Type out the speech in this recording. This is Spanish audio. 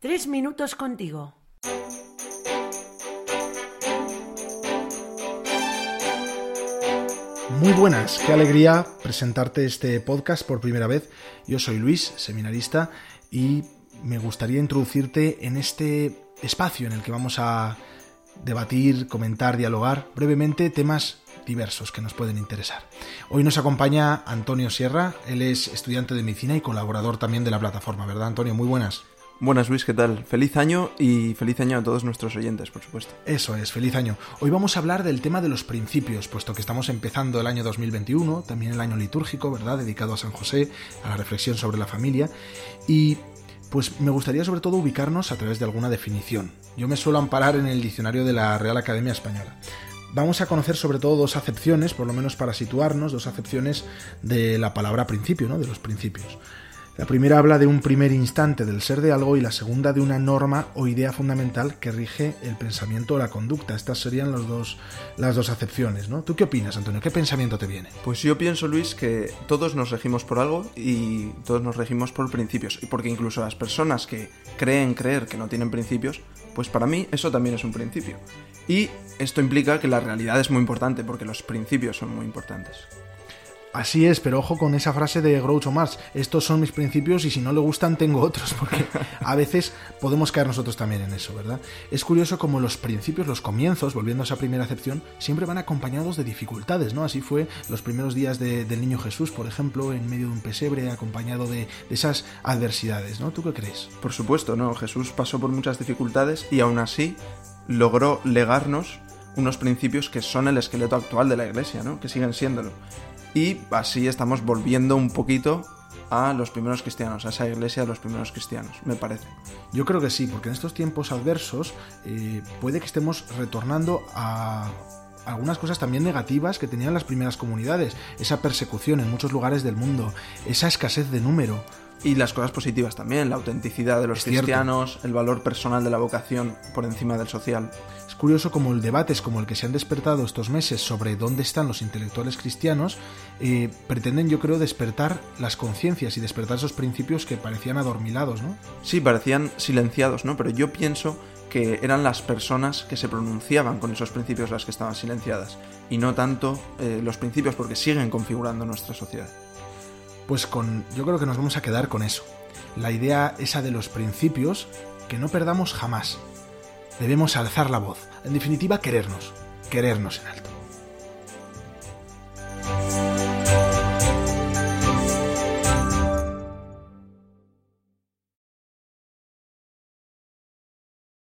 Tres minutos contigo. Muy buenas, qué alegría presentarte este podcast por primera vez. Yo soy Luis, seminarista, y me gustaría introducirte en este espacio en el que vamos a debatir, comentar, dialogar brevemente temas diversos que nos pueden interesar. Hoy nos acompaña Antonio Sierra, él es estudiante de medicina y colaborador también de la plataforma, ¿verdad Antonio? Muy buenas. Buenas Luis, ¿qué tal? Feliz año y feliz año a todos nuestros oyentes, por supuesto. Eso es, feliz año. Hoy vamos a hablar del tema de los principios, puesto que estamos empezando el año 2021, también el año litúrgico, ¿verdad? Dedicado a San José, a la reflexión sobre la familia. Y pues me gustaría sobre todo ubicarnos a través de alguna definición. Yo me suelo amparar en el diccionario de la Real Academia Española. Vamos a conocer sobre todo dos acepciones, por lo menos para situarnos, dos acepciones de la palabra principio, ¿no? De los principios. La primera habla de un primer instante del ser de algo y la segunda de una norma o idea fundamental que rige el pensamiento o la conducta. Estas serían los dos, las dos acepciones, ¿no? ¿Tú qué opinas, Antonio? ¿Qué pensamiento te viene? Pues yo pienso, Luis, que todos nos regimos por algo y todos nos regimos por principios. Y porque incluso las personas que creen creer que no tienen principios, pues para mí eso también es un principio. Y esto implica que la realidad es muy importante porque los principios son muy importantes. Así es, pero ojo con esa frase de Groucho Marx. Estos son mis principios y si no le gustan tengo otros, porque a veces podemos caer nosotros también en eso, ¿verdad? Es curioso como los principios, los comienzos, volviendo a esa primera acepción, siempre van acompañados de dificultades, ¿no? Así fue los primeros días del niño Jesús, por ejemplo, en medio de un pesebre, acompañado de, de esas adversidades, ¿no? ¿Tú qué crees? Por supuesto, ¿no? Jesús pasó por muchas dificultades y aún así logró legarnos unos principios que son el esqueleto actual de la iglesia, ¿no? Que siguen siéndolo y así estamos volviendo un poquito a los primeros cristianos, a esa iglesia de los primeros cristianos, me parece. Yo creo que sí, porque en estos tiempos adversos eh, puede que estemos retornando a algunas cosas también negativas que tenían las primeras comunidades, esa persecución en muchos lugares del mundo, esa escasez de número, y las cosas positivas también, la autenticidad de los cristianos, el valor personal de la vocación por encima del social. Es curioso como el debate es como el que se han despertado estos meses sobre dónde están los intelectuales cristianos, eh, pretenden yo creo despertar las conciencias y despertar esos principios que parecían adormilados, ¿no? Sí, parecían silenciados, ¿no? Pero yo pienso que eran las personas que se pronunciaban con esos principios las que estaban silenciadas, y no tanto eh, los principios porque siguen configurando nuestra sociedad pues con yo creo que nos vamos a quedar con eso. La idea esa de los principios que no perdamos jamás. Debemos alzar la voz, en definitiva querernos, querernos en alto.